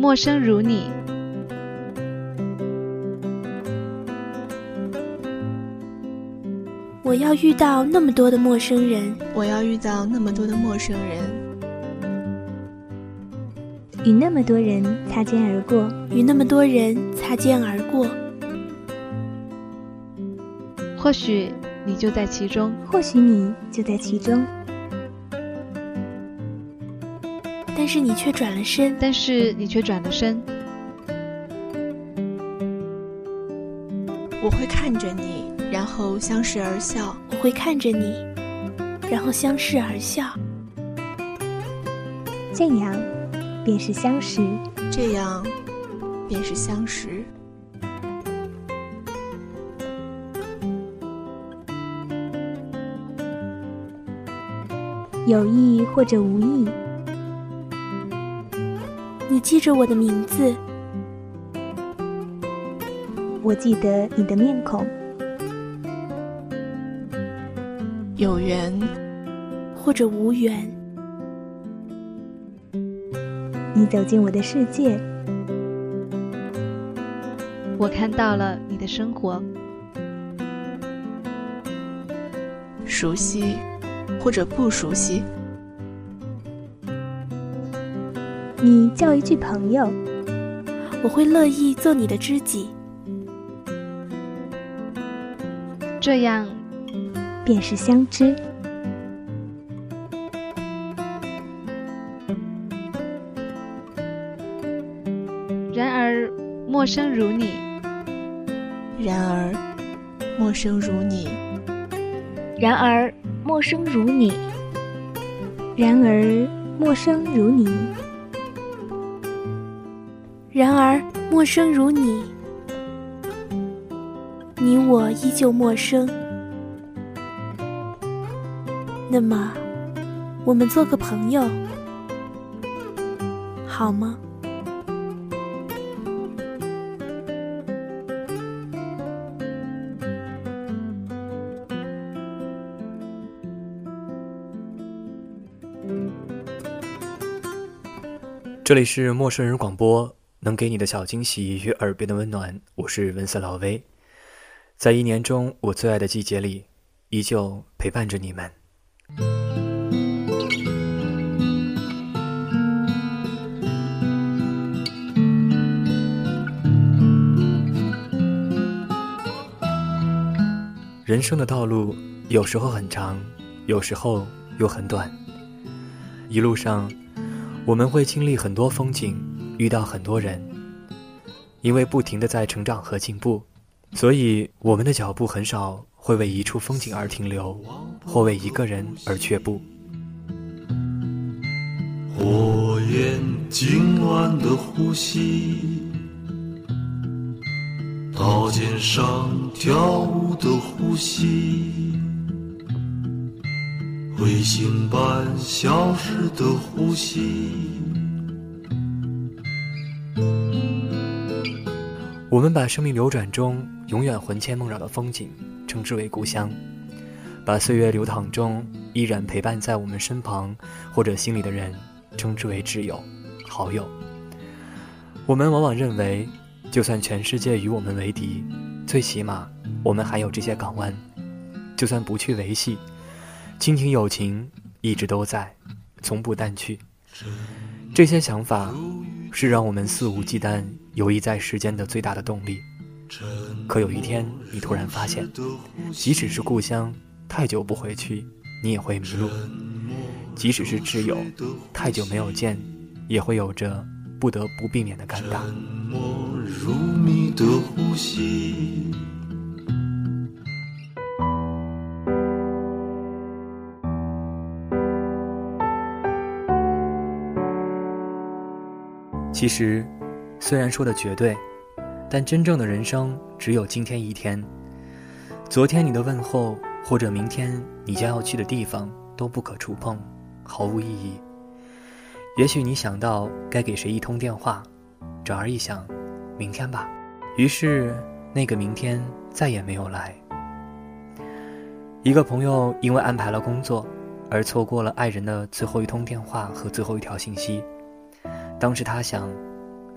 陌生如你。我要遇到那么多的陌生人，我要遇到那么多的陌生人，与那么多人擦肩而过，与那么多人擦肩而过。或许你就在其中，或许你就在其中，是你却转了身，但是你却转了身。我会看着你，然后相视而笑。我会看着你，然后相视而笑。这样，便是相识。这样，便是相识。有意或者无意，你记着我的名字，我记得你的面孔。有缘。或者无缘，你走进我的世界，我看到了你的生活。熟悉或者不熟悉，你叫一句朋友，我会乐意做你的知己。这样，便是相知。然而，陌生如你。然而，陌生如你。然而，陌生如你。然而，陌生如你。然而，陌生如你。你我依旧陌生。那么，我们做个朋友，好吗？这里是陌生人广播，能给你的小惊喜与耳边的温暖。我是文色老威，在一年中我最爱的季节里，依旧陪伴着你们。人生的道路有时候很长，有时候又很短。一路上，我们会经历很多风景，遇到很多人。因为不停的在成长和进步，所以我们的脚步很少会为一处风景而停留，或为一个人而却步。火焰今晚的呼吸。刀尖上跳舞的呼吸，彗星般消失的呼吸。我们把生命流转中永远魂牵梦绕的风景称之为故乡，把岁月流淌中依然陪伴在我们身旁或者心里的人称之为挚友、好友。我们往往认为。就算全世界与我们为敌，最起码我们还有这些港湾。就算不去维系，亲情友情一直都在，从不淡去。这些想法是让我们肆无忌惮游弋在世间的最大的动力。可有一天，你突然发现，即使是故乡，太久不回去，你也会迷路；即使是挚友，太久没有见，也会有着不得不避免的尴尬。如你的呼吸。其实，虽然说的绝对，但真正的人生只有今天一天。昨天你的问候，或者明天你将要去的地方，都不可触碰，毫无意义。也许你想到该给谁一通电话，转而一想。明天吧，于是那个明天再也没有来。一个朋友因为安排了工作，而错过了爱人的最后一通电话和最后一条信息。当时他想，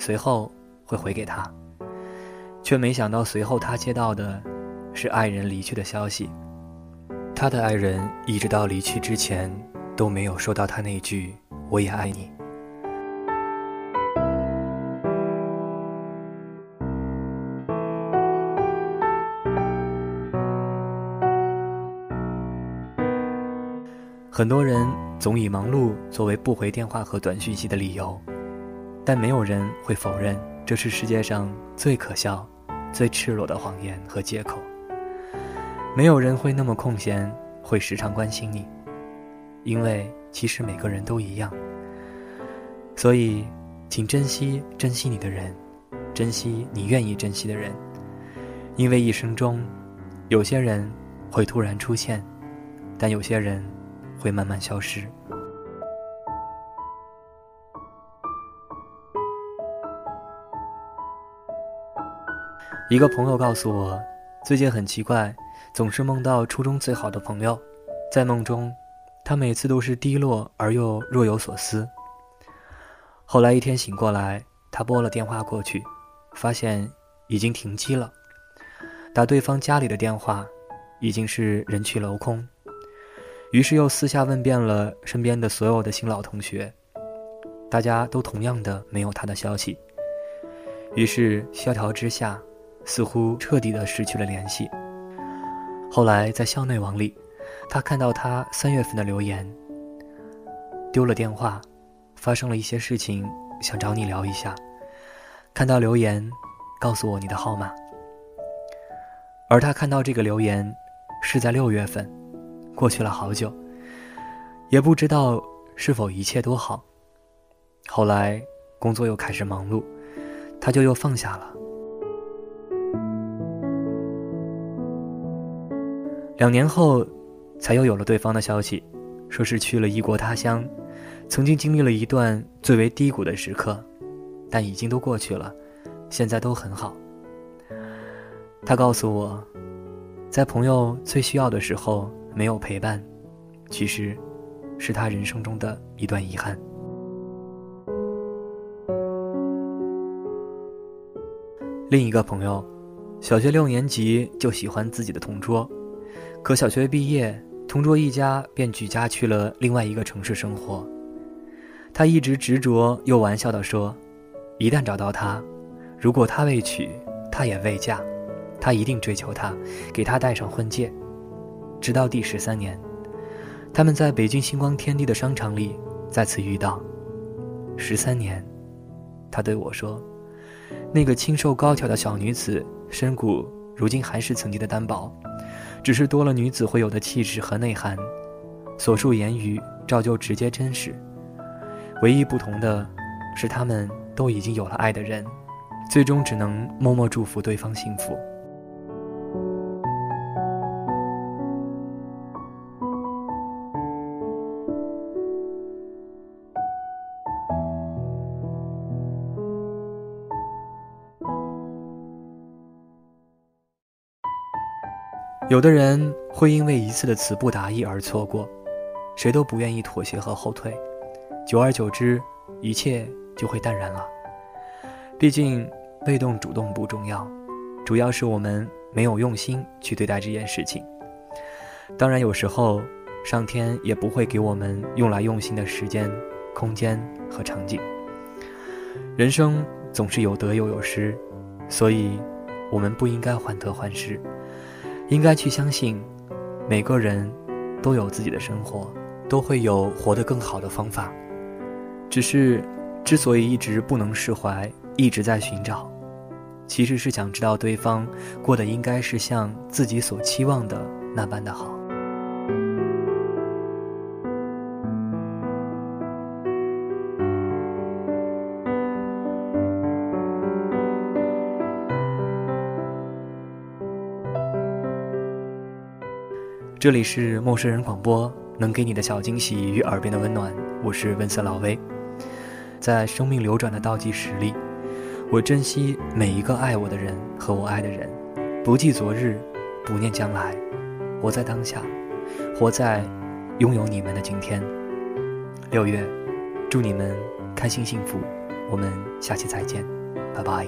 随后会回给他，却没想到随后他接到的是爱人离去的消息。他的爱人一直到离去之前都没有收到他那句“我也爱你”。很多人总以忙碌作为不回电话和短讯息的理由，但没有人会否认这是世界上最可笑、最赤裸的谎言和借口。没有人会那么空闲，会时常关心你，因为其实每个人都一样。所以，请珍惜珍惜你的人，珍惜你愿意珍惜的人，因为一生中，有些人会突然出现，但有些人。会慢慢消失。一个朋友告诉我，最近很奇怪，总是梦到初中最好的朋友，在梦中，他每次都是低落而又若有所思。后来一天醒过来，他拨了电话过去，发现已经停机了，打对方家里的电话，已经是人去楼空。于是又私下问遍了身边的所有的新老同学，大家都同样的没有他的消息。于是萧条之下，似乎彻底的失去了联系。后来在校内网里，他看到他三月份的留言，丢了电话，发生了一些事情，想找你聊一下。看到留言，告诉我你的号码。而他看到这个留言，是在六月份。过去了好久，也不知道是否一切都好。后来工作又开始忙碌，他就又放下了。两年后，才又有了对方的消息，说是去了异国他乡，曾经经历了一段最为低谷的时刻，但已经都过去了，现在都很好。他告诉我，在朋友最需要的时候。没有陪伴，其实，是他人生中的一段遗憾。另一个朋友，小学六年级就喜欢自己的同桌，可小学毕业，同桌一家便举家去了另外一个城市生活。他一直执着又玩笑地说：“一旦找到他，如果他未娶，他也未嫁，他一定追求她，给她戴上婚戒。”直到第十三年，他们在北京星光天地的商场里再次遇到。十三年，他对我说：“那个清瘦高挑的小女子，身骨如今还是曾经的单薄，只是多了女子会有的气质和内涵。所述言语照旧直接真实，唯一不同的是，他们都已经有了爱的人，最终只能默默祝福对方幸福。”有的人会因为一次的词不达意而错过，谁都不愿意妥协和后退，久而久之，一切就会淡然了。毕竟，被动主动不重要，主要是我们没有用心去对待这件事情。当然，有时候上天也不会给我们用来用心的时间、空间和场景。人生总是有得又有失，所以，我们不应该患得患失。应该去相信，每个人都有自己的生活，都会有活得更好的方法。只是，之所以一直不能释怀，一直在寻找，其实是想知道对方过得应该是像自己所期望的那般的好。这里是陌生人广播，能给你的小惊喜与耳边的温暖。我是温色老威，在生命流转的倒计时里，我珍惜每一个爱我的人和我爱的人，不记昨日，不念将来，活在当下，活在拥有你们的今天。六月，祝你们开心幸福，我们下期再见。拜拜。